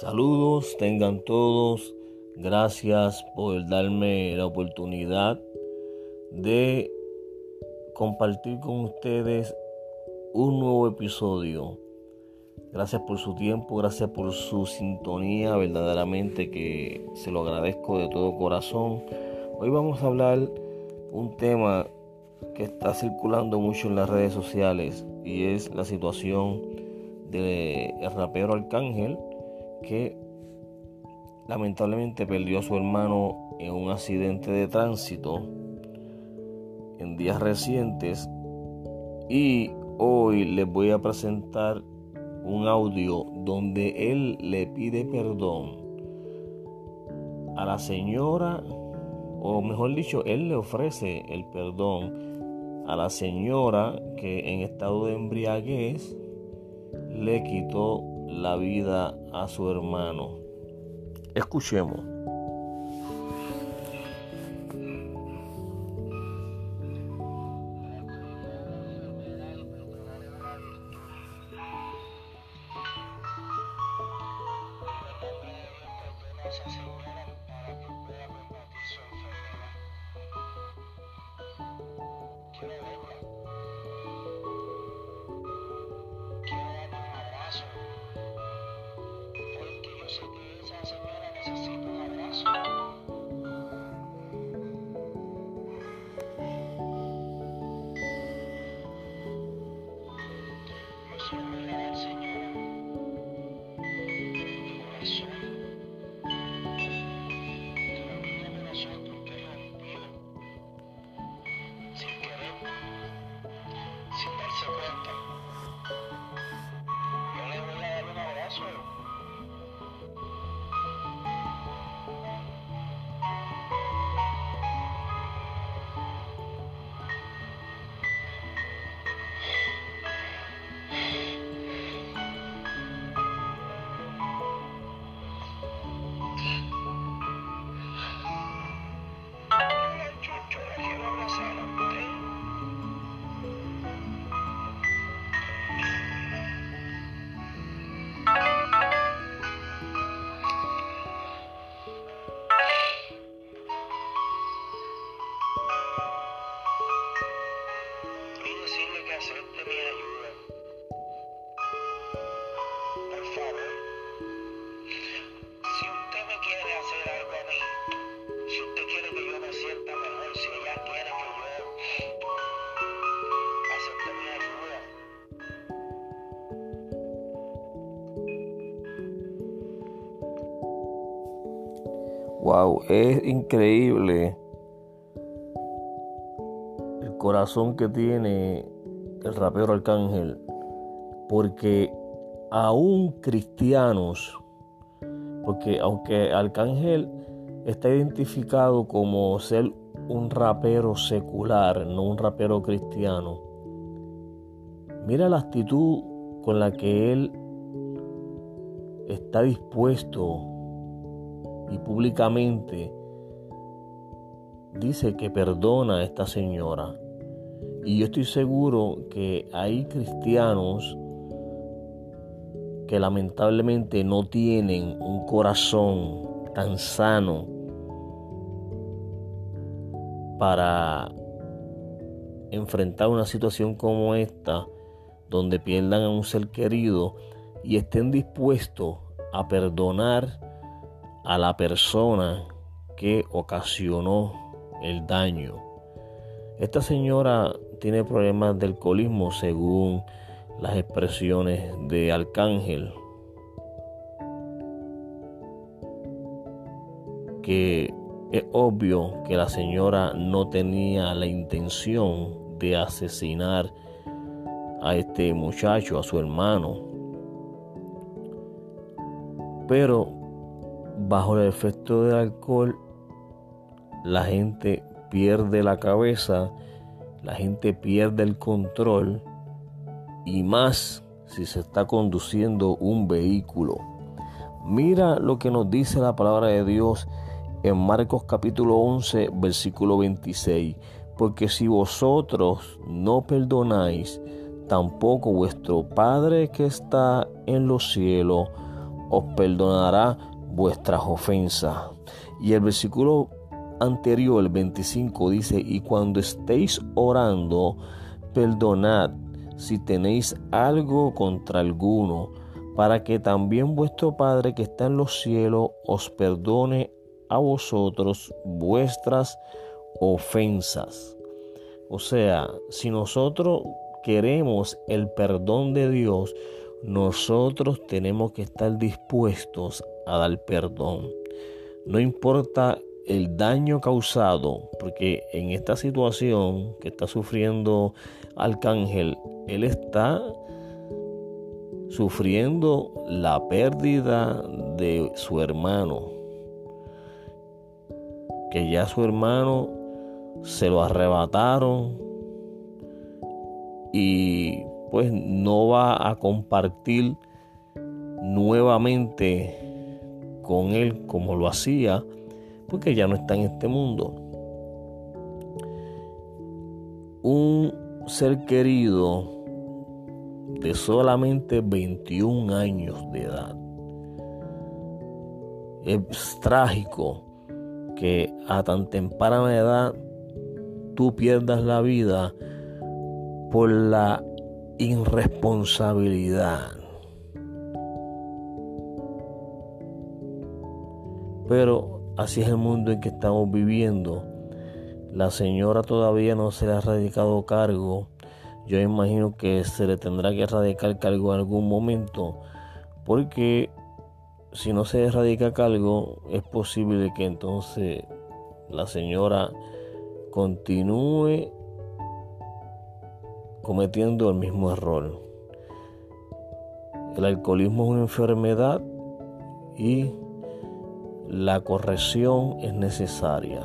Saludos, tengan todos. Gracias por darme la oportunidad de compartir con ustedes un nuevo episodio. Gracias por su tiempo, gracias por su sintonía, verdaderamente que se lo agradezco de todo corazón. Hoy vamos a hablar un tema que está circulando mucho en las redes sociales y es la situación del rapero Arcángel que lamentablemente perdió a su hermano en un accidente de tránsito en días recientes. Y hoy les voy a presentar un audio donde él le pide perdón a la señora o mejor dicho él le ofrece el perdón a la señora que en estado de embriaguez le quitó la vida a su hermano. Escuchemos. Wow, es increíble. El corazón que tiene el rapero Arcángel, porque aún cristianos, porque aunque Arcángel está identificado como ser un rapero secular, no un rapero cristiano, mira la actitud con la que él está dispuesto y públicamente dice que perdona a esta señora. Y yo estoy seguro que hay cristianos que lamentablemente no tienen un corazón tan sano para enfrentar una situación como esta, donde pierdan a un ser querido y estén dispuestos a perdonar a la persona que ocasionó el daño. Esta señora tiene problemas de alcoholismo según las expresiones de Arcángel, que es obvio que la señora no tenía la intención de asesinar a este muchacho, a su hermano. Pero bajo el efecto del alcohol, la gente pierde la cabeza, la gente pierde el control y más si se está conduciendo un vehículo. Mira lo que nos dice la palabra de Dios en Marcos capítulo 11, versículo 26. Porque si vosotros no perdonáis, tampoco vuestro Padre que está en los cielos os perdonará vuestras ofensas. Y el versículo anterior, el 25, dice, y cuando estéis orando, perdonad si tenéis algo contra alguno, para que también vuestro Padre que está en los cielos os perdone a vosotros vuestras ofensas. O sea, si nosotros queremos el perdón de Dios, nosotros tenemos que estar dispuestos a dar perdón. No importa el daño causado, porque en esta situación que está sufriendo Arcángel, él está sufriendo la pérdida de su hermano, que ya su hermano se lo arrebataron y pues no va a compartir nuevamente con él como lo hacía, porque ya no está en este mundo. Un ser querido de solamente 21 años de edad. Es trágico que a tan temprana edad tú pierdas la vida por la irresponsabilidad. Pero así es el mundo en que estamos viviendo. La señora todavía no se le ha radicado cargo. Yo imagino que se le tendrá que radicar cargo en algún momento. Porque si no se radica cargo, es posible que entonces la señora continúe cometiendo el mismo error. El alcoholismo es una enfermedad y la corrección es necesaria.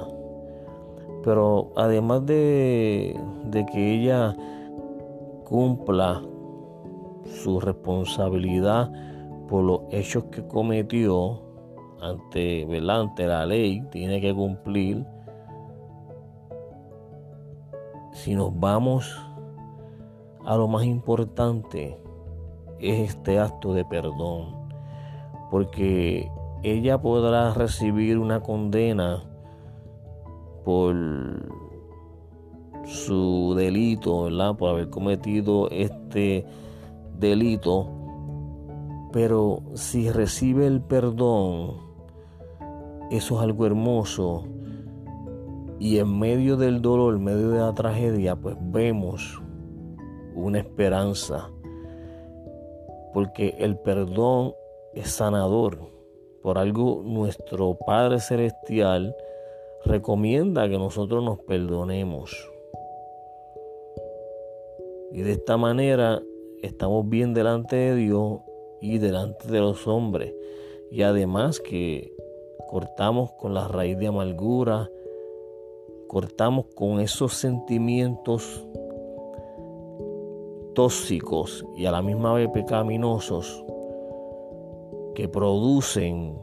Pero además de, de que ella cumpla su responsabilidad por los hechos que cometió ante, ante la ley, tiene que cumplir. Si nos vamos a lo más importante, es este acto de perdón. Porque ella podrá recibir una condena por su delito, ¿verdad? Por haber cometido este delito. Pero si recibe el perdón, eso es algo hermoso. Y en medio del dolor, en medio de la tragedia, pues vemos una esperanza. Porque el perdón es sanador. Por algo nuestro Padre Celestial recomienda que nosotros nos perdonemos. Y de esta manera estamos bien delante de Dios y delante de los hombres. Y además que cortamos con la raíz de amargura, cortamos con esos sentimientos tóxicos y a la misma vez pecaminosos que producen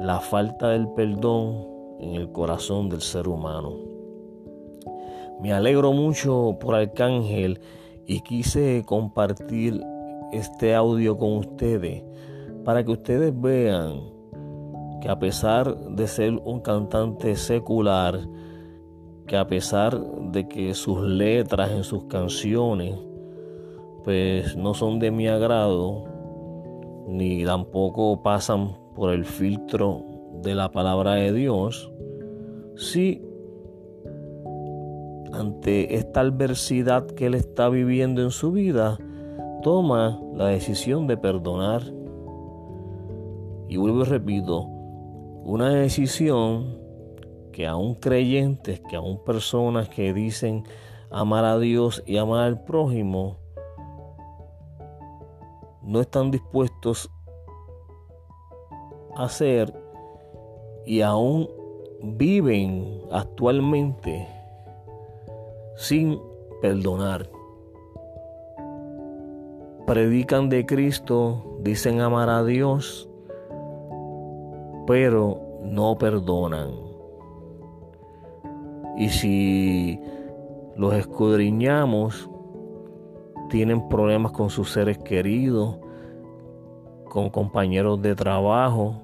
la falta del perdón en el corazón del ser humano. Me alegro mucho por Arcángel y quise compartir este audio con ustedes para que ustedes vean que a pesar de ser un cantante secular, que a pesar de que sus letras en sus canciones pues no son de mi agrado, ni tampoco pasan por el filtro de la palabra de Dios, sí ante esta adversidad que él está viviendo en su vida, toma la decisión de perdonar. Y vuelvo y repito, una decisión que aún creyentes, que aún personas que dicen amar a Dios y amar al prójimo, no están dispuestos a hacer y aún viven actualmente sin perdonar. Predican de Cristo, dicen amar a Dios, pero no perdonan. Y si los escudriñamos, tienen problemas con sus seres queridos, con compañeros de trabajo,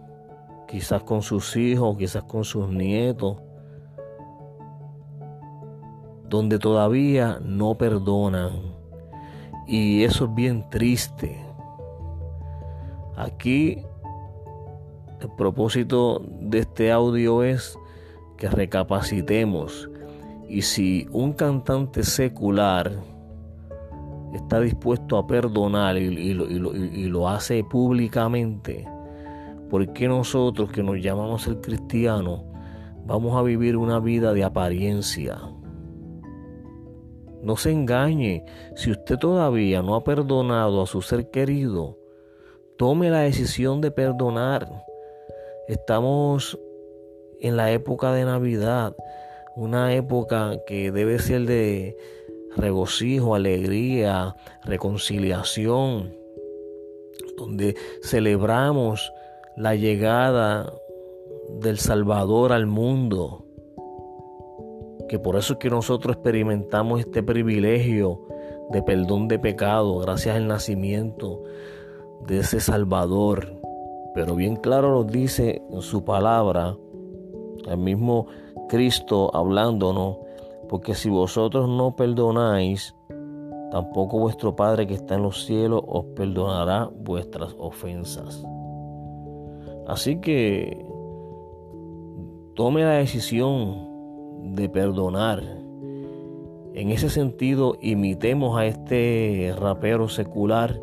quizás con sus hijos, quizás con sus nietos, donde todavía no perdonan. Y eso es bien triste. Aquí el propósito de este audio es que recapacitemos y si un cantante secular está dispuesto a perdonar y, lo, hace públicamente, ¿por qué nosotros que nos llamamos el cristiano vamos a vivir una vida de apariencia? No se engañe, si usted todavía no ha perdonado a su ser querido, tome la decisión de perdonar. Estamos en la época de Navidad, una época que debe ser de regocijo, alegría, reconciliación, donde celebramos la llegada del Salvador al mundo. Que por eso es que nosotros experimentamos este privilegio de perdón de pecado gracias al nacimiento de ese Salvador. Pero bien claro nos dice en su palabra el mismo Cristo hablándonos, porque si vosotros no perdonáis, tampoco vuestro Padre que está en los cielos os perdonará vuestras ofensas. Así que tome la decisión de perdonar. En ese sentido, imitemos a este rapero secular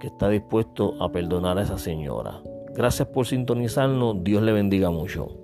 que está dispuesto a perdonar a esa señora. Gracias por sintonizarnos. Dios le bendiga mucho.